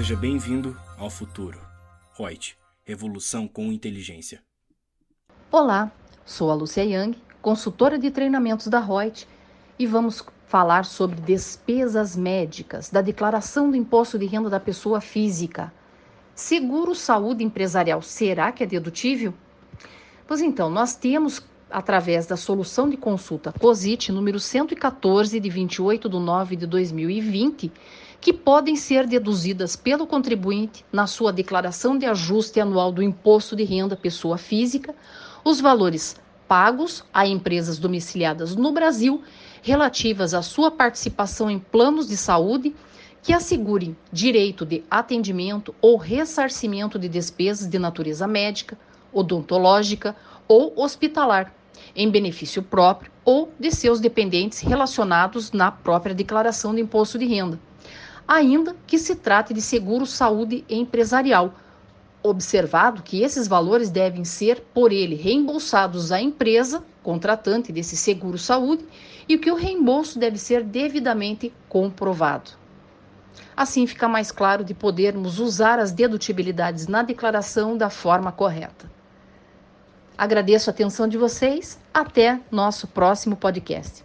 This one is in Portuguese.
Seja bem-vindo ao futuro. Reut, revolução com inteligência. Olá, sou a Lúcia Yang, consultora de treinamentos da Reut, e vamos falar sobre despesas médicas da declaração do imposto de renda da pessoa física. Seguro saúde empresarial será que é dedutível? Pois então, nós temos através da solução de consulta COSIT número 114 de 28 de 9 de 2020, que podem ser deduzidas pelo contribuinte na sua declaração de ajuste anual do imposto de renda pessoa física, os valores pagos a empresas domiciliadas no Brasil relativas à sua participação em planos de saúde que assegurem direito de atendimento ou ressarcimento de despesas de natureza médica, odontológica ou hospitalar em benefício próprio ou de seus dependentes relacionados na própria declaração de imposto de renda, ainda que se trate de seguro saúde empresarial, observado que esses valores devem ser por ele reembolsados à empresa contratante desse seguro saúde e que o reembolso deve ser devidamente comprovado. Assim fica mais claro de podermos usar as dedutibilidades na declaração da forma correta. Agradeço a atenção de vocês. Até nosso próximo podcast.